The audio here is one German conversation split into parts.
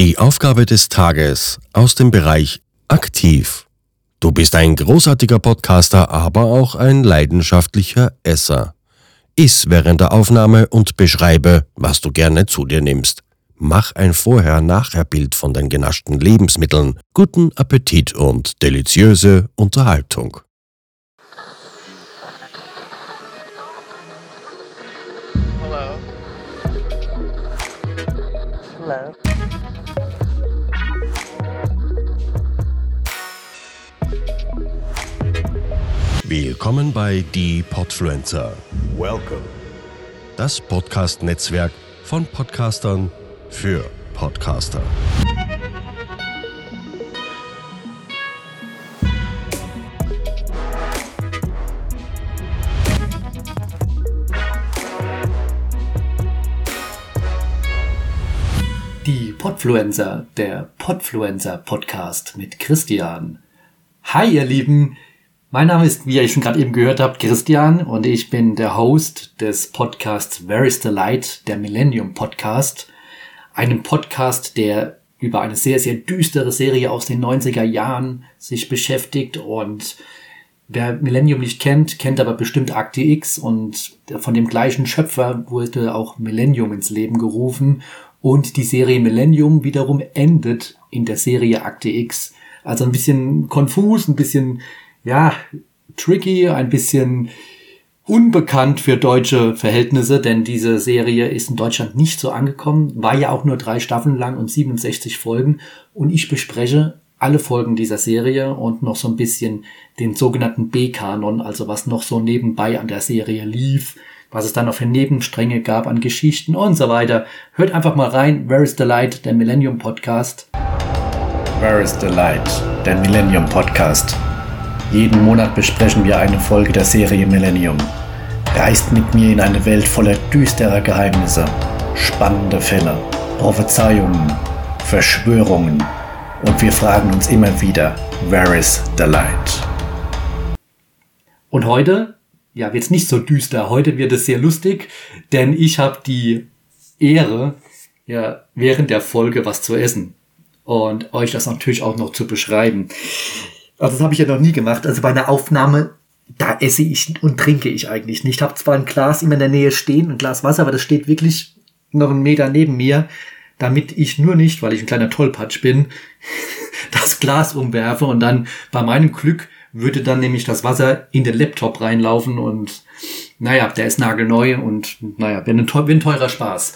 Die Aufgabe des Tages aus dem Bereich aktiv. Du bist ein großartiger Podcaster, aber auch ein leidenschaftlicher Esser. Iss während der Aufnahme und beschreibe, was du gerne zu dir nimmst. Mach ein Vorher-Nachher-Bild von den genaschten Lebensmitteln. Guten Appetit und deliziöse Unterhaltung. Hello. Hello. Willkommen bei Die Podfluencer, Welcome. das Podcast-Netzwerk von Podcastern für Podcaster. Die Podfluencer, der Podfluencer Podcast mit Christian. Hi ihr Lieben, mein Name ist, wie ihr schon gerade eben gehört habt, Christian und ich bin der Host des Podcasts Where is the Light, der Millennium Podcast. Einem Podcast, der über eine sehr, sehr düstere Serie aus den 90er Jahren sich beschäftigt und Wer Millennium nicht kennt, kennt aber bestimmt Akte X und von dem gleichen Schöpfer wurde auch Millennium ins Leben gerufen und die Serie Millennium wiederum endet in der Serie Akte X. Also ein bisschen konfus, ein bisschen, ja, tricky, ein bisschen unbekannt für deutsche Verhältnisse, denn diese Serie ist in Deutschland nicht so angekommen, war ja auch nur drei Staffeln lang und 67 Folgen und ich bespreche alle Folgen dieser Serie und noch so ein bisschen den sogenannten B-Kanon, also was noch so nebenbei an der Serie lief, was es dann noch für Nebenstränge gab an Geschichten und so weiter. Hört einfach mal rein, Where is the Light, der Millennium Podcast. Where is the Light? Der Millennium Podcast. Jeden Monat besprechen wir eine Folge der Serie Millennium. Reist mit mir in eine Welt voller düsterer Geheimnisse, spannende Fälle, Prophezeiungen, Verschwörungen und wir fragen uns immer wieder, Where is the Light? Und heute, ja, wird's nicht so düster. Heute wird es sehr lustig, denn ich habe die Ehre, ja, während der Folge was zu essen und euch das natürlich auch noch zu beschreiben. Also das habe ich ja noch nie gemacht. Also bei einer Aufnahme, da esse ich und trinke ich eigentlich nicht. Ich habe zwar ein Glas immer in der Nähe stehen, ein Glas Wasser, aber das steht wirklich noch einen Meter neben mir, damit ich nur nicht, weil ich ein kleiner Tollpatsch bin, das Glas umwerfe und dann bei meinem Glück würde dann nämlich das Wasser in den Laptop reinlaufen und naja, der ist nagelneu und naja, wäre ein, teurer Spaß.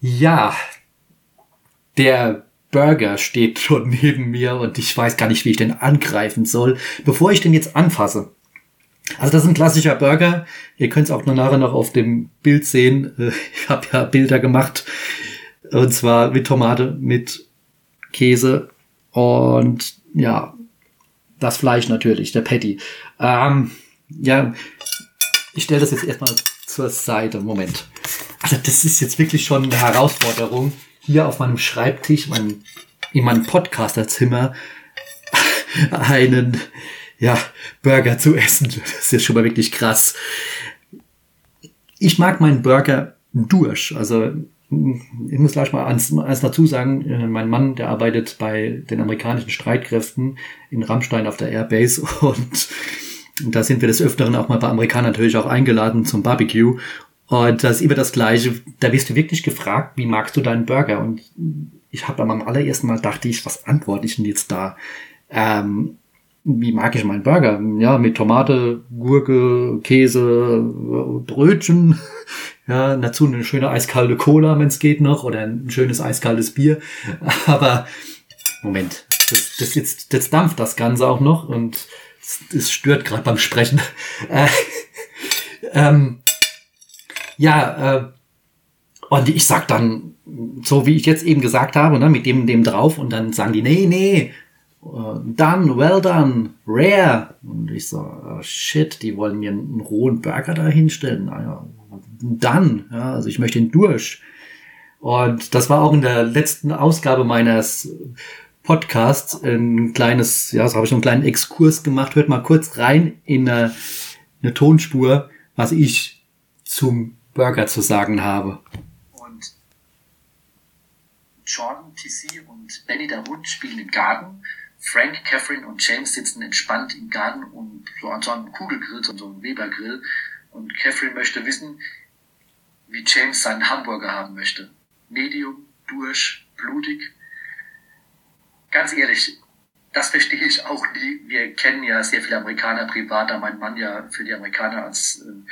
Ja, der Burger steht schon neben mir und ich weiß gar nicht, wie ich den angreifen soll, bevor ich den jetzt anfasse. Also das ist ein klassischer Burger. Ihr könnt es auch nur nachher noch auf dem Bild sehen. Äh, Ich habe ja Bilder gemacht. Und zwar mit Tomate, mit Käse und ja, das Fleisch natürlich, der Patty. Ähm, ja, ich stelle das jetzt erstmal zur Seite. Moment. Also das ist jetzt wirklich schon eine Herausforderung, hier auf meinem Schreibtisch, mein, in meinem Podcasterzimmer, einen ja, Burger zu essen. Das ist jetzt schon mal wirklich krass. Ich mag meinen Burger durch. Also ich muss gleich mal eins, eins dazu sagen, äh, mein Mann, der arbeitet bei den amerikanischen Streitkräften in Rammstein auf der Airbase und da sind wir des Öfteren auch mal bei Amerikanern natürlich auch eingeladen zum Barbecue. Und das ist immer das Gleiche. Da wirst du wirklich gefragt, wie magst du deinen Burger? Und ich habe am allerersten Mal dachte ich, was antworte ich denn jetzt da? Ähm, wie mag ich meinen Burger? Ja, mit Tomate, Gurke, Käse, Brötchen. Ja, dazu eine schöne eiskalte Cola, wenn es geht noch, oder ein schönes eiskaltes Bier. Aber Moment, das, das jetzt, das dampft das Ganze auch noch und es, stört gerade beim Sprechen. Äh, ähm, ja, äh, und ich sag dann, so wie ich jetzt eben gesagt habe, ne, mit dem, dem drauf, und dann sagen die, nee, nee, äh, done, well done, rare. Und ich so, oh shit, die wollen mir einen rohen Burger da hinstellen. Naja, dann, ja, also ich möchte ihn durch. Und das war auch in der letzten Ausgabe meines Podcasts ein kleines, ja, so habe ich einen kleinen Exkurs gemacht. Hört mal kurz rein in eine, eine Tonspur, was ich zum Burger zu sagen habe. Und Jordan, TC und Benny der Hund spielen im Garten. Frank, Catherine und James sitzen entspannt im Garten und so an so einem Kugelgrill, so einem Webergrill. Und Catherine möchte wissen, wie James seinen Hamburger haben möchte. Medium, durch, blutig. Ganz ehrlich, das verstehe ich auch nie. Wir kennen ja sehr viele Amerikaner privat, da mein Mann ja für die Amerikaner als äh,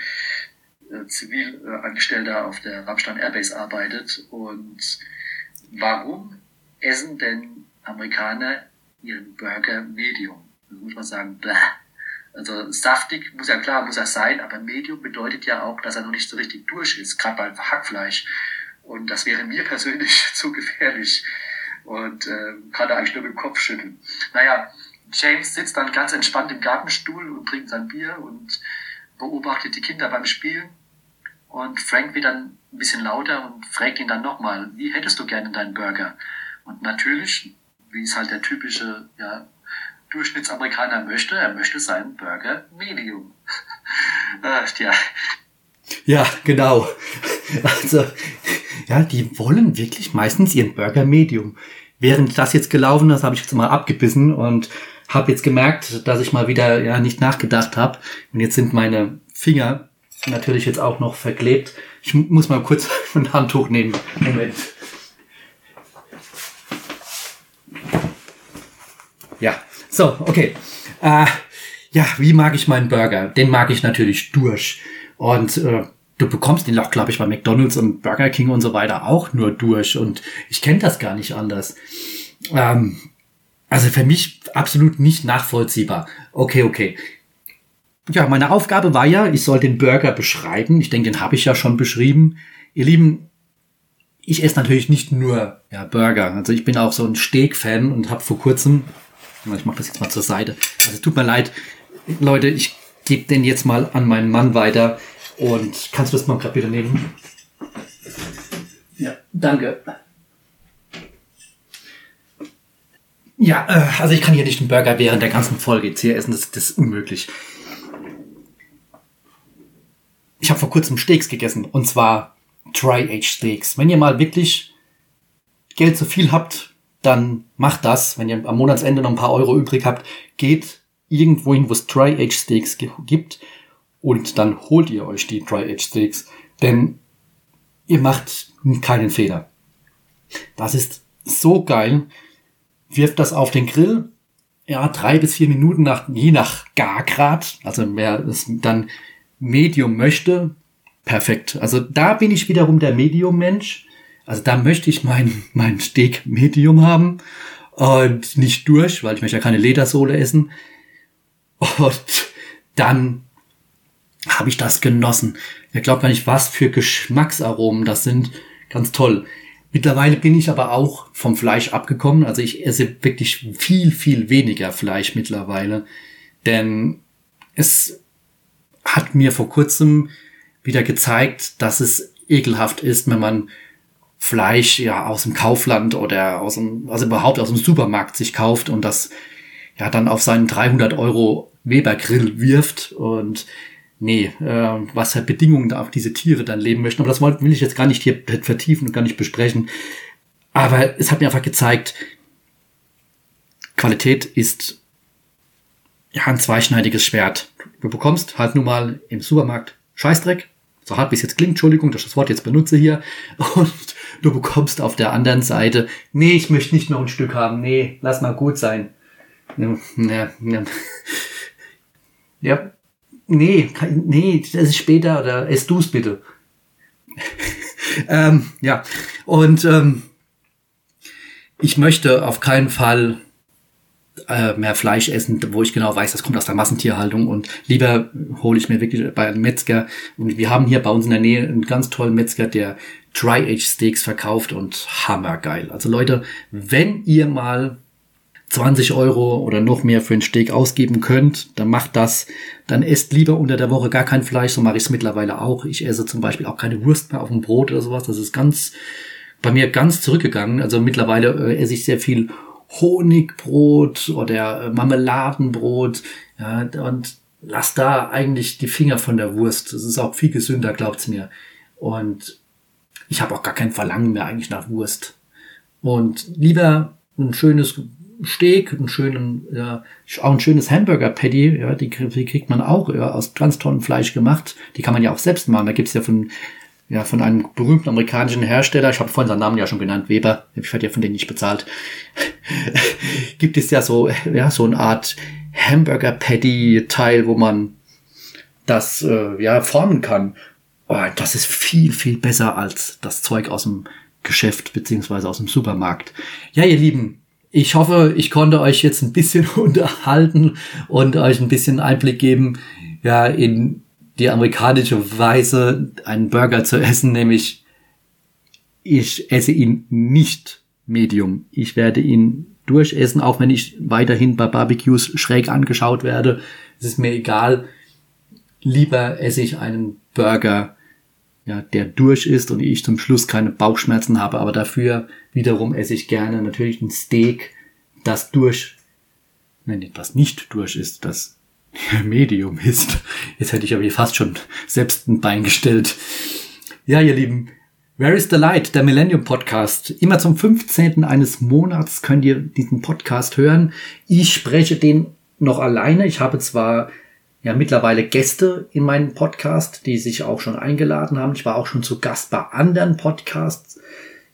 Zivilangestellter auf der Rammstein Airbase arbeitet. Und warum essen denn Amerikaner ihren Burger Medium? Das muss man sagen, bläh. Also saftig muss ja klar, muss er sein, aber Medium bedeutet ja auch, dass er noch nicht so richtig durch ist, gerade beim Hackfleisch. Und das wäre mir persönlich zu gefährlich und äh, kann da eigentlich nur mit dem Kopf schütteln. Naja, James sitzt dann ganz entspannt im Gartenstuhl und trinkt sein Bier und beobachtet die Kinder beim Spielen. Und Frank wird dann ein bisschen lauter und fragt ihn dann nochmal, wie hättest du gerne deinen Burger? Und natürlich, wie es halt der typische ja, Durchschnittsamerikaner möchte, er möchte seinen Burger Medium. Ach, ja. Ja, genau. Also, ja, die wollen wirklich meistens ihren Burger Medium. Während das jetzt gelaufen ist, habe ich jetzt mal abgebissen und habe jetzt gemerkt, dass ich mal wieder ja nicht nachgedacht habe. Und jetzt sind meine Finger natürlich jetzt auch noch verklebt. Ich muss mal kurz ein Handtuch nehmen. Moment. Ja, so, okay. Äh, ja, wie mag ich meinen Burger? Den mag ich natürlich durch. Und äh, du bekommst den auch, glaube ich, bei McDonald's und Burger King und so weiter auch nur durch. Und ich kenne das gar nicht anders. Ähm, also für mich absolut nicht nachvollziehbar. Okay, okay. Ja, meine Aufgabe war ja, ich soll den Burger beschreiben. Ich denke, den habe ich ja schon beschrieben. Ihr Lieben, ich esse natürlich nicht nur ja, Burger. Also ich bin auch so ein Steak-Fan und habe vor kurzem, ich mache das jetzt mal zur Seite. Also tut mir leid, Leute, ich gebe den jetzt mal an meinen Mann weiter. Und kannst du das mal gerade wieder nehmen? Ja, danke. Ja, äh, also ich kann hier nicht einen Burger während der ganzen Folge jetzt hier essen, das, das ist unmöglich. Ich habe vor kurzem Steaks gegessen und zwar Dry-Age Steaks. Wenn ihr mal wirklich Geld zu viel habt, dann macht das. Wenn ihr am Monatsende noch ein paar Euro übrig habt, geht irgendwo hin, wo es Dry-Age Steaks gibt und dann holt ihr euch die Dry-Age Steaks, denn ihr macht keinen Fehler. Das ist so geil. Wirft das auf den Grill, ja, drei bis vier Minuten nach, je nach Gargrad, also wer es dann Medium möchte, perfekt. Also da bin ich wiederum der Medium-Mensch. Also da möchte ich mein, mein Steak Medium haben und nicht durch, weil ich möchte ja keine Ledersohle essen. Und dann habe ich das genossen. Ihr glaubt gar nicht, was für Geschmacksaromen das sind. Ganz toll. Mittlerweile bin ich aber auch vom Fleisch abgekommen. Also ich esse wirklich viel, viel weniger Fleisch mittlerweile. Denn es hat mir vor kurzem wieder gezeigt, dass es ekelhaft ist, wenn man Fleisch ja aus dem Kaufland oder aus dem, also überhaupt aus dem Supermarkt sich kauft und das ja dann auf seinen 300 Euro Weber Grill wirft und nee, äh, was für Bedingungen da auch diese Tiere dann leben möchten. Aber das will ich jetzt gar nicht hier vertiefen und gar nicht besprechen. Aber es hat mir einfach gezeigt, Qualität ist ja ein zweischneidiges Schwert. Du bekommst halt nun mal im Supermarkt Scheißdreck, so hart wie es jetzt klingt, Entschuldigung, dass ich das Wort jetzt benutze hier, und du bekommst auf der anderen Seite, nee, ich möchte nicht noch ein Stück haben, nee, lass mal gut sein. Ja, ja, ja nee, nee, das ist später oder ess du's bitte. ähm, ja, und ähm, ich möchte auf keinen Fall äh, mehr Fleisch essen, wo ich genau weiß, das kommt aus der Massentierhaltung und lieber hole ich mir wirklich bei einem Metzger und wir haben hier bei uns in der Nähe einen ganz tollen Metzger, der Dry-Age Steaks verkauft und hammergeil. Also Leute, wenn ihr mal 20 Euro oder noch mehr für einen Steak ausgeben könnt, dann macht das. Dann esst lieber unter der Woche gar kein Fleisch, so mache ich es mittlerweile auch. Ich esse zum Beispiel auch keine Wurst mehr auf dem Brot oder sowas. Das ist ganz bei mir ganz zurückgegangen. Also mittlerweile äh, esse ich sehr viel Honigbrot oder äh, Marmeladenbrot. Ja, und lass da eigentlich die Finger von der Wurst. Das ist auch viel gesünder, glaubt's mir. Und ich habe auch gar kein Verlangen mehr eigentlich nach Wurst. Und lieber ein schönes Steak, einen schönen, ja, auch ein schönes Hamburger Patty, ja, die, die kriegt man auch ja, aus Transtonnenfleisch gemacht. Die kann man ja auch selbst machen. Da gibt's ja von, ja, von einem berühmten amerikanischen Hersteller, ich habe vorhin seinen Namen ja schon genannt, Weber, ich werde ja von denen nicht bezahlt, gibt es ja so, ja, so eine Art Hamburger Patty Teil, wo man das, äh, ja, formen kann. Oh, das ist viel, viel besser als das Zeug aus dem Geschäft beziehungsweise aus dem Supermarkt. Ja, ihr Lieben, ich hoffe, ich konnte euch jetzt ein bisschen unterhalten und euch ein bisschen Einblick geben, ja, in die amerikanische Weise, einen Burger zu essen, nämlich ich esse ihn nicht medium. Ich werde ihn durchessen, auch wenn ich weiterhin bei Barbecues schräg angeschaut werde. Es ist mir egal. Lieber esse ich einen Burger, ja, der durch ist und ich zum Schluss keine Bauchschmerzen habe, aber dafür wiederum esse ich gerne natürlich ein Steak, das durch, nein, das nicht durch ist, das Medium ist. Jetzt hätte ich aber hier fast schon selbst ein Bein gestellt. Ja, ihr Lieben, Where is the Light, der Millennium Podcast. Immer zum 15. eines Monats könnt ihr diesen Podcast hören. Ich spreche den noch alleine. Ich habe zwar ja mittlerweile Gäste in meinem Podcast, die sich auch schon eingeladen haben. Ich war auch schon zu Gast bei anderen Podcasts,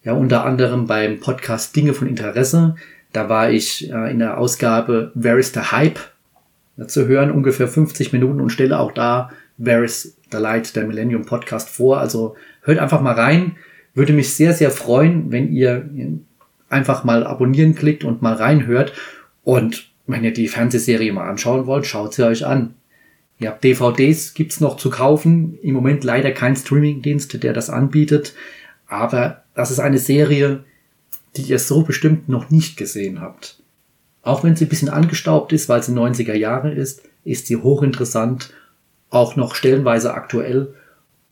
ja unter anderem beim Podcast Dinge von Interesse. Da war ich äh, in der Ausgabe Where is the Hype ja, zu hören, ungefähr 50 Minuten und stelle auch da Where is the Light, der Millennium Podcast vor. Also hört einfach mal rein. Würde mich sehr, sehr freuen, wenn ihr einfach mal abonnieren klickt und mal reinhört. Und wenn ihr die Fernsehserie mal anschauen wollt, schaut sie euch an. Ja, DVDs gibt's noch zu kaufen. Im Moment leider kein Streamingdienst, der das anbietet. Aber das ist eine Serie, die ihr so bestimmt noch nicht gesehen habt. Auch wenn sie ein bisschen angestaubt ist, weil sie 90er Jahre ist, ist sie hochinteressant, auch noch stellenweise aktuell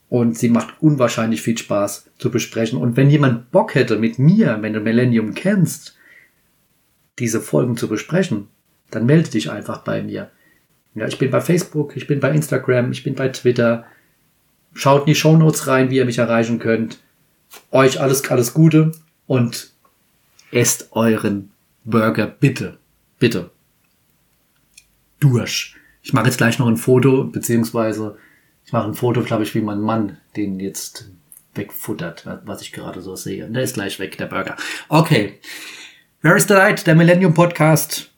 und sie macht unwahrscheinlich viel Spaß zu besprechen. Und wenn jemand Bock hätte, mit mir, wenn du Millennium kennst, diese Folgen zu besprechen, dann melde dich einfach bei mir. Ja, ich bin bei Facebook, ich bin bei Instagram, ich bin bei Twitter. Schaut in die Shownotes rein, wie ihr mich erreichen könnt. Euch alles, alles Gute und esst euren Burger bitte. Bitte. Durch. Ich mache jetzt gleich noch ein Foto, beziehungsweise ich mache ein Foto, glaube ich, wie mein Mann den jetzt wegfuttert, was ich gerade so sehe. Und der ist gleich weg, der Burger. Okay. Where is the Light? Der Millennium Podcast.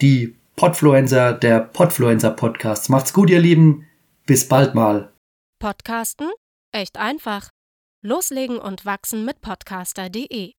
Die Podfluencer, der Podfluencer Podcast. Macht's gut, ihr Lieben. Bis bald mal. Podcasten? Echt einfach. Loslegen und wachsen mit podcaster.de.